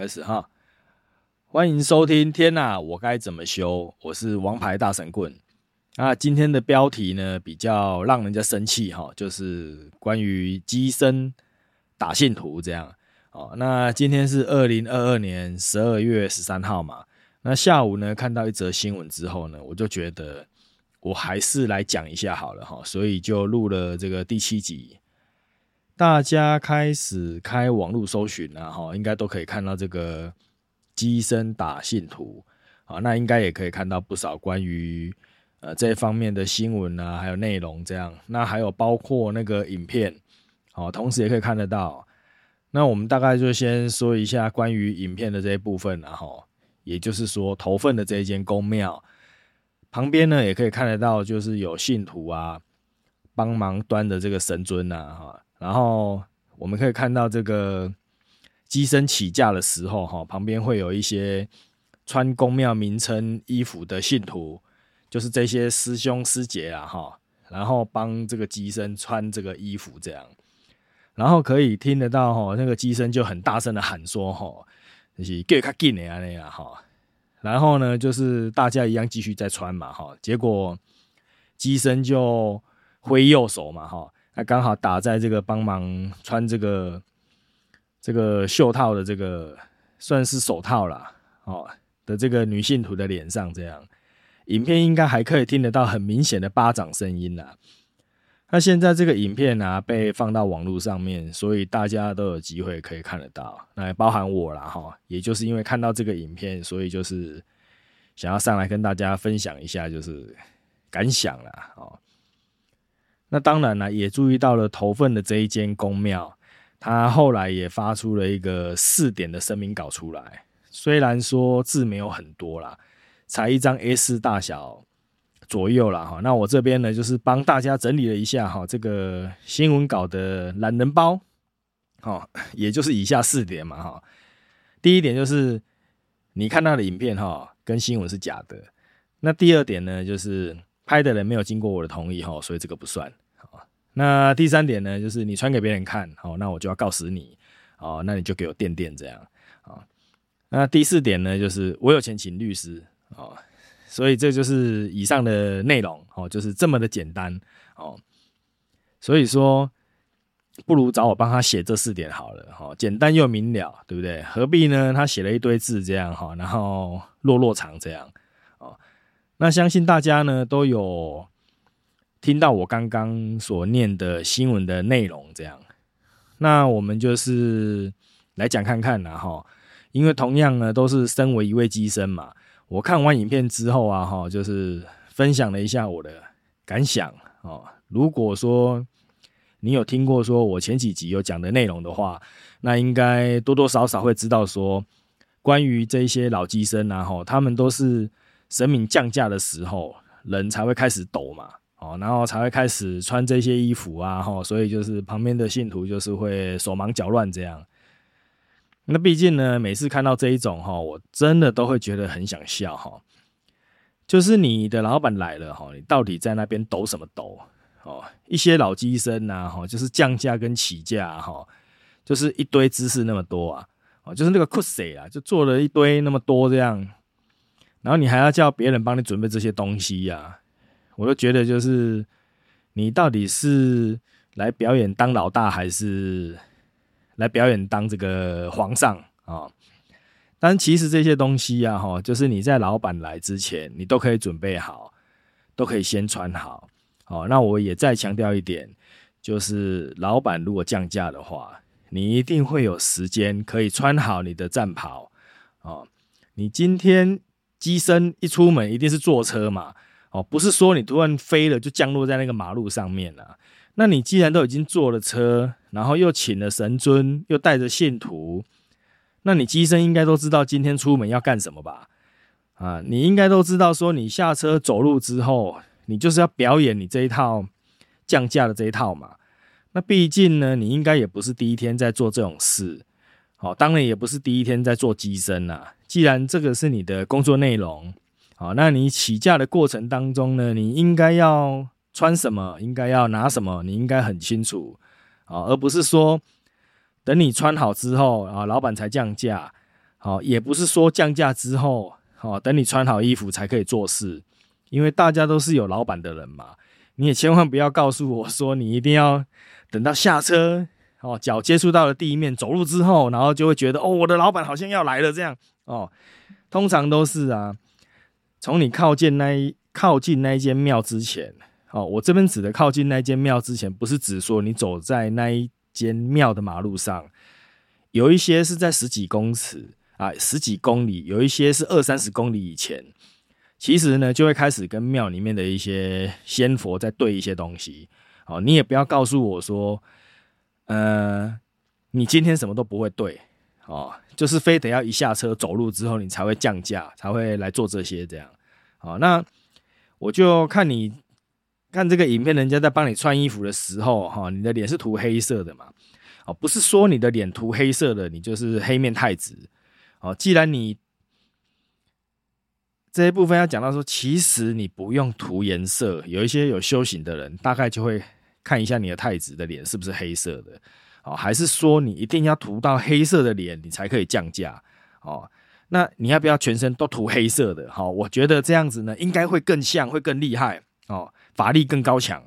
开始哈，欢迎收听。天哪，我该怎么修？我是王牌大神棍。那今天的标题呢，比较让人家生气哈，就是关于机身打线图这样。哦，那今天是二零二二年十二月十三号嘛。那下午呢，看到一则新闻之后呢，我就觉得我还是来讲一下好了哈，所以就录了这个第七集。大家开始开网络搜寻啊，哈，应该都可以看到这个机身打信图啊，那应该也可以看到不少关于呃这方面的新闻啊，还有内容这样。那还有包括那个影片，好，同时也可以看得到。那我们大概就先说一下关于影片的这一部分，然后也就是说头份的这一间宫庙旁边呢，也可以看得到，就是有信徒啊帮忙端的这个神尊呐，哈。然后我们可以看到这个机身起驾的时候，哈，旁边会有一些穿宫庙名称衣服的信徒，就是这些师兄师姐啊，哈，然后帮这个机身穿这个衣服，这样，然后可以听得到，哈，那个机身就很大声的喊说，哈，就是给他进的啊那样，哈，然后呢，就是大家一样继续在穿嘛，哈，结果机身就挥右手嘛，哈。那刚好打在这个帮忙穿这个这个袖套的这个算是手套啦，哦的这个女性徒的脸上，这样影片应该还可以听得到很明显的巴掌声音啦。那现在这个影片呢被放到网络上面，所以大家都有机会可以看得到。那也包含我啦，哈，也就是因为看到这个影片，所以就是想要上来跟大家分享一下，就是感想啦，哦。那当然了，也注意到了头份的这一间宫庙，他后来也发出了一个四点的声明稿出来。虽然说字没有很多啦，才一张 A 四大小左右啦。哈。那我这边呢，就是帮大家整理了一下哈，这个新闻稿的懒人包，哈，也就是以下四点嘛哈。第一点就是你看到的影片哈，跟新闻是假的。那第二点呢，就是拍的人没有经过我的同意哈，所以这个不算。那第三点呢，就是你传给别人看，好，那我就要告死你，哦，那你就给我垫垫这样，啊，那第四点呢，就是我有钱请律师，哦，所以这就是以上的内容，哦，就是这么的简单，哦，所以说不如找我帮他写这四点好了，哈，简单又明了，对不对？何必呢？他写了一堆字这样，哈，然后落落长这样，那相信大家呢都有。听到我刚刚所念的新闻的内容，这样，那我们就是来讲看看啦，哈，因为同样呢都是身为一位机身嘛，我看完影片之后啊，哈，就是分享了一下我的感想哦。如果说你有听过说我前几集有讲的内容的话，那应该多多少少会知道说，关于这些老机身啊，哈，他们都是神明降价的时候，人才会开始抖嘛。哦，然后才会开始穿这些衣服啊，哈，所以就是旁边的信徒就是会手忙脚乱这样。那毕竟呢，每次看到这一种哈，我真的都会觉得很想笑哈。就是你的老板来了哈，你到底在那边抖什么抖？哦，一些老机身呐，哈，就是降价跟起价哈，就是一堆姿势那么多啊，哦，就是那个 cos 啊，就做了一堆那么多这样，然后你还要叫别人帮你准备这些东西呀。我都觉得，就是你到底是来表演当老大，还是来表演当这个皇上啊？但其实这些东西啊，哈，就是你在老板来之前，你都可以准备好，都可以先穿好。好，那我也再强调一点，就是老板如果降价的话，你一定会有时间可以穿好你的战袍啊。你今天机身一出门，一定是坐车嘛？哦，不是说你突然飞了就降落在那个马路上面了。那你既然都已经坐了车，然后又请了神尊，又带着信徒，那你机身应该都知道今天出门要干什么吧？啊，你应该都知道，说你下车走路之后，你就是要表演你这一套降价的这一套嘛。那毕竟呢，你应该也不是第一天在做这种事，好，当然也不是第一天在做机身呐。既然这个是你的工作内容。好，那你起驾的过程当中呢，你应该要穿什么，应该要拿什么，你应该很清楚啊，而不是说等你穿好之后啊，老板才降价好，也不是说降价之后，好等你穿好衣服才可以做事，因为大家都是有老板的人嘛。你也千万不要告诉我说，你一定要等到下车，哦，脚接触到了地面，走路之后，然后就会觉得，哦，我的老板好像要来了这样，哦，通常都是啊，从你靠近那一靠近那一间庙之前，哦，我这边指的靠近那间庙之前，不是指说你走在那一间庙的马路上，有一些是在十几公尺。啊，十几公里，有一些是二三十公里以前，其实呢就会开始跟庙里面的一些仙佛在对一些东西。哦，你也不要告诉我说，呃，你今天什么都不会对，哦，就是非得要一下车走路之后你才会降价，才会来做这些这样。好，那我就看你看这个影片，人家在帮你穿衣服的时候，哈，你的脸是涂黑色的嘛？哦，不是说你的脸涂黑色的，你就是黑面太子。哦，既然你这一部分要讲到说，其实你不用涂颜色，有一些有修行的人，大概就会看一下你的太子的脸是不是黑色的，哦，还是说你一定要涂到黑色的脸，你才可以降价？哦，那你要不要全身都涂黑色的？好，我觉得这样子呢，应该会更像，会更厉害哦，法力更高强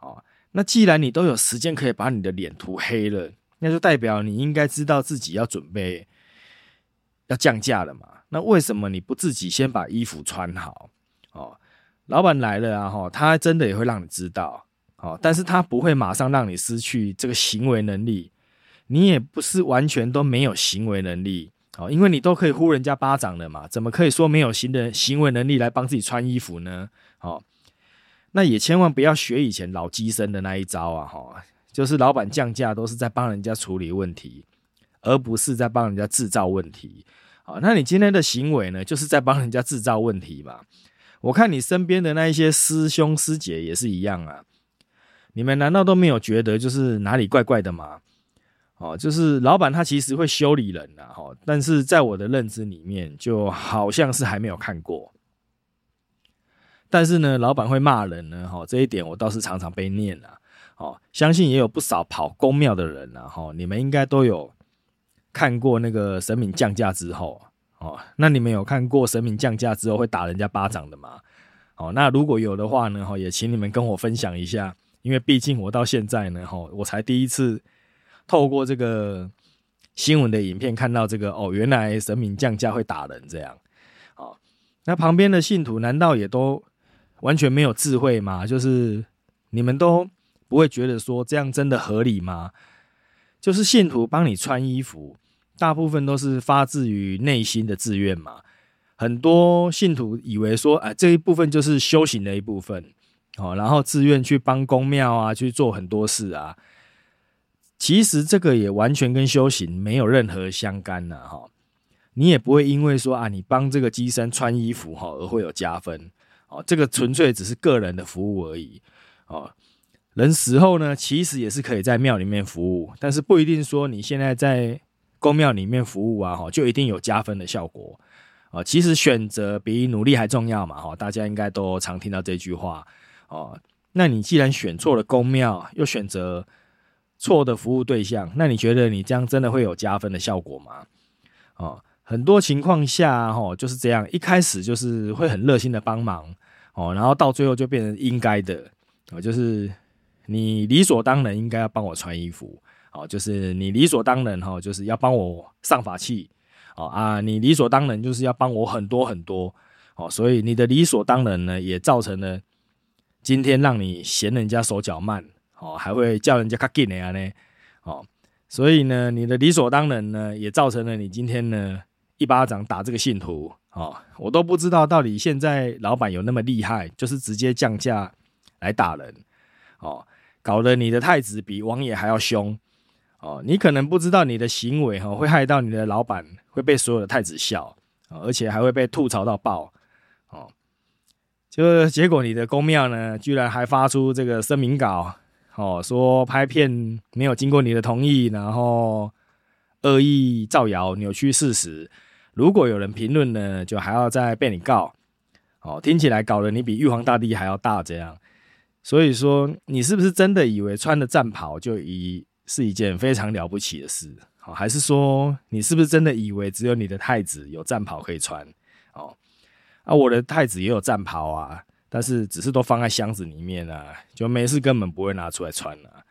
哦。那既然你都有时间可以把你的脸涂黑了，那就代表你应该知道自己要准备。要降价了嘛？那为什么你不自己先把衣服穿好？哦，老板来了啊！哈，他真的也会让你知道，哦，但是他不会马上让你失去这个行为能力。你也不是完全都没有行为能力，哦，因为你都可以呼人家巴掌了嘛，怎么可以说没有行的行为能力来帮自己穿衣服呢？哦，那也千万不要学以前老机生的那一招啊！哈，就是老板降价都是在帮人家处理问题。而不是在帮人家制造问题，好，那你今天的行为呢，就是在帮人家制造问题嘛？我看你身边的那一些师兄师姐也是一样啊，你们难道都没有觉得就是哪里怪怪的吗？哦，就是老板他其实会修理人呐，哈，但是在我的认知里面，就好像是还没有看过。但是呢，老板会骂人呢，哈，这一点我倒是常常被念啊，哦，相信也有不少跑公庙的人呐，哈，你们应该都有。看过那个神明降价之后哦，那你们有看过神明降价之后会打人家巴掌的吗？哦，那如果有的话呢，哈，也请你们跟我分享一下，因为毕竟我到现在呢，哈，我才第一次透过这个新闻的影片看到这个哦，原来神明降价会打人这样。哦，那旁边的信徒难道也都完全没有智慧吗？就是你们都不会觉得说这样真的合理吗？就是信徒帮你穿衣服。大部分都是发自于内心的自愿嘛，很多信徒以为说，哎，这一部分就是修行的一部分，哦，然后自愿去帮公庙啊，去做很多事啊。其实这个也完全跟修行没有任何相干的，哈。你也不会因为说啊，你帮这个机身穿衣服哈而会有加分，哦，这个纯粹只是个人的服务而已，哦。人死后呢，其实也是可以在庙里面服务，但是不一定说你现在在。公庙里面服务啊，哈，就一定有加分的效果啊。其实选择比努力还重要嘛，哈，大家应该都常听到这句话哦。那你既然选错了公庙，又选择错的服务对象，那你觉得你这样真的会有加分的效果吗？哦，很多情况下，哈，就是这样，一开始就是会很热心的帮忙哦，然后到最后就变成应该的哦，就是你理所当然应该要帮我穿衣服。哦，就是你理所当然哈，就是要帮我上法器，哦啊，你理所当然就是要帮我很多很多，哦，所以你的理所当然呢，也造成了今天让你嫌人家手脚慢，哦，还会叫人家卡紧的啊呢，哦，所以呢，你的理所当然呢，也造成了你今天呢一巴掌打这个信徒，哦，我都不知道到底现在老板有那么厉害，就是直接降价来打人，哦，搞得你的太子比王爷还要凶。哦，你可能不知道你的行为哈会害到你的老板，会被所有的太子笑，而且还会被吐槽到爆。就是结果你的公庙呢，居然还发出这个声明稿哦，说拍片没有经过你的同意，然后恶意造谣、扭曲事实。如果有人评论呢，就还要再被你告哦。听起来搞得你比玉皇大帝还要大这样。所以说，你是不是真的以为穿的战袍就一？是一件非常了不起的事好，还是说你是不是真的以为只有你的太子有战袍可以穿？啊，我的太子也有战袍啊，但是只是都放在箱子里面啊，就没事根本不会拿出来穿啊。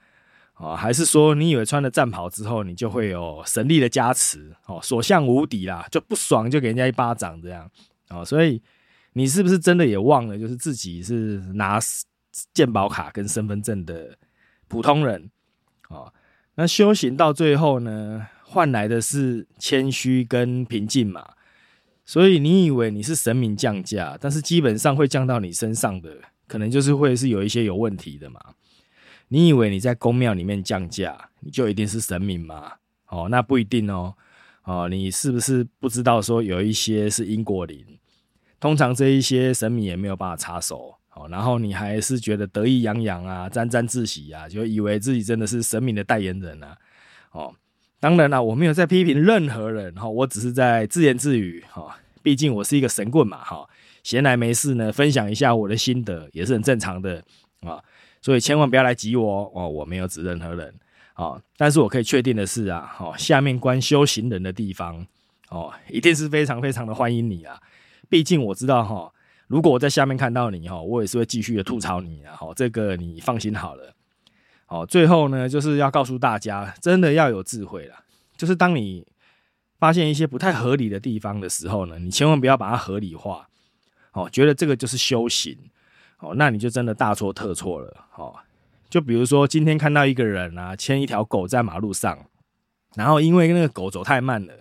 哦，还是说你以为穿了战袍之后，你就会有神力的加持？哦，所向无敌啦，就不爽就给人家一巴掌这样。哦，所以你是不是真的也忘了，就是自己是拿健保卡跟身份证的普通人？哦，那修行到最后呢，换来的是谦虚跟平静嘛。所以你以为你是神明降价，但是基本上会降到你身上的，可能就是会是有一些有问题的嘛。你以为你在宫庙里面降价，你就一定是神明吗？哦，那不一定哦。哦，你是不是不知道说有一些是因果灵？通常这一些神明也没有办法插手。哦，然后你还是觉得得意洋洋啊，沾沾自喜啊，就以为自己真的是神明的代言人啊。哦，当然了，我没有在批评任何人哈，我只是在自言自语哈。毕竟我是一个神棍嘛哈，闲来没事呢，分享一下我的心得也是很正常的啊。所以千万不要来挤我哦，我没有指任何人啊。但是我可以确定的是啊，哈，下面关修行人的地方哦，一定是非常非常的欢迎你啊。毕竟我知道哈，如果我在下面看到你哈，我也是会继续的吐槽你啊。这个你放心好了。哦，最后呢，就是要告诉大家，真的要有智慧了。就是当你发现一些不太合理的地方的时候呢，你千万不要把它合理化。哦，觉得这个就是修行。哦，那你就真的大错特错了。哦，就比如说今天看到一个人啊，牵一条狗在马路上，然后因为那个狗走太慢了，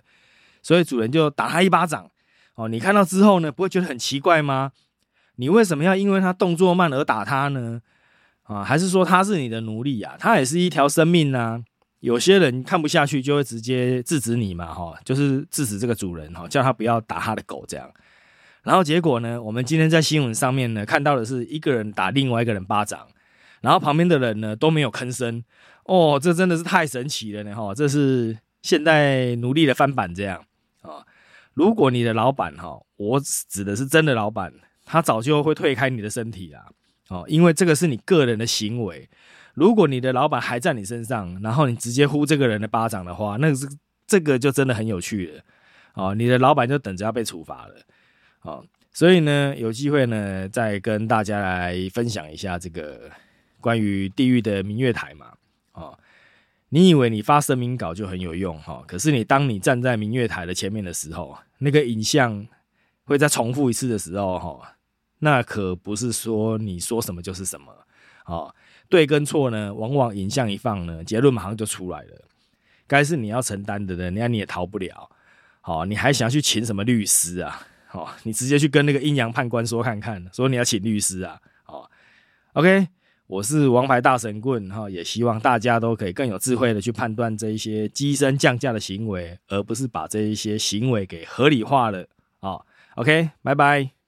所以主人就打他一巴掌。哦，你看到之后呢，不会觉得很奇怪吗？你为什么要因为他动作慢而打他呢？啊，还是说他是你的奴隶啊？他也是一条生命呢。有些人看不下去，就会直接制止你嘛，哈，就是制止这个主人，哈，叫他不要打他的狗这样。然后结果呢？我们今天在新闻上面呢看到的是一个人打另外一个人巴掌，然后旁边的人呢都没有吭声。哦，这真的是太神奇了呢！哈，这是现代奴隶的翻版这样啊。如果你的老板哈，我指的是真的老板，他早就会退开你的身体啦。哦，因为这个是你个人的行为。如果你的老板还在你身上，然后你直接呼这个人的巴掌的话，那是这个就真的很有趣了。哦，你的老板就等着要被处罚了。哦，所以呢，有机会呢，再跟大家来分享一下这个关于地狱的明月台嘛。哦，你以为你发声明稿就很有用哈？可是你当你站在明月台的前面的时候，那个影像会再重复一次的时候哈，那可不是说你说什么就是什么。哦，对跟错呢，往往影像一放呢，结论马上就出来了。该是你要承担的呢，那你也逃不了。好，你还想去请什么律师啊？哦，你直接去跟那个阴阳判官说看看，说你要请律师啊。哦，OK，我是王牌大神棍哈，也希望大家都可以更有智慧的去判断这一些机身降价的行为，而不是把这一些行为给合理化了。哦，OK，拜拜。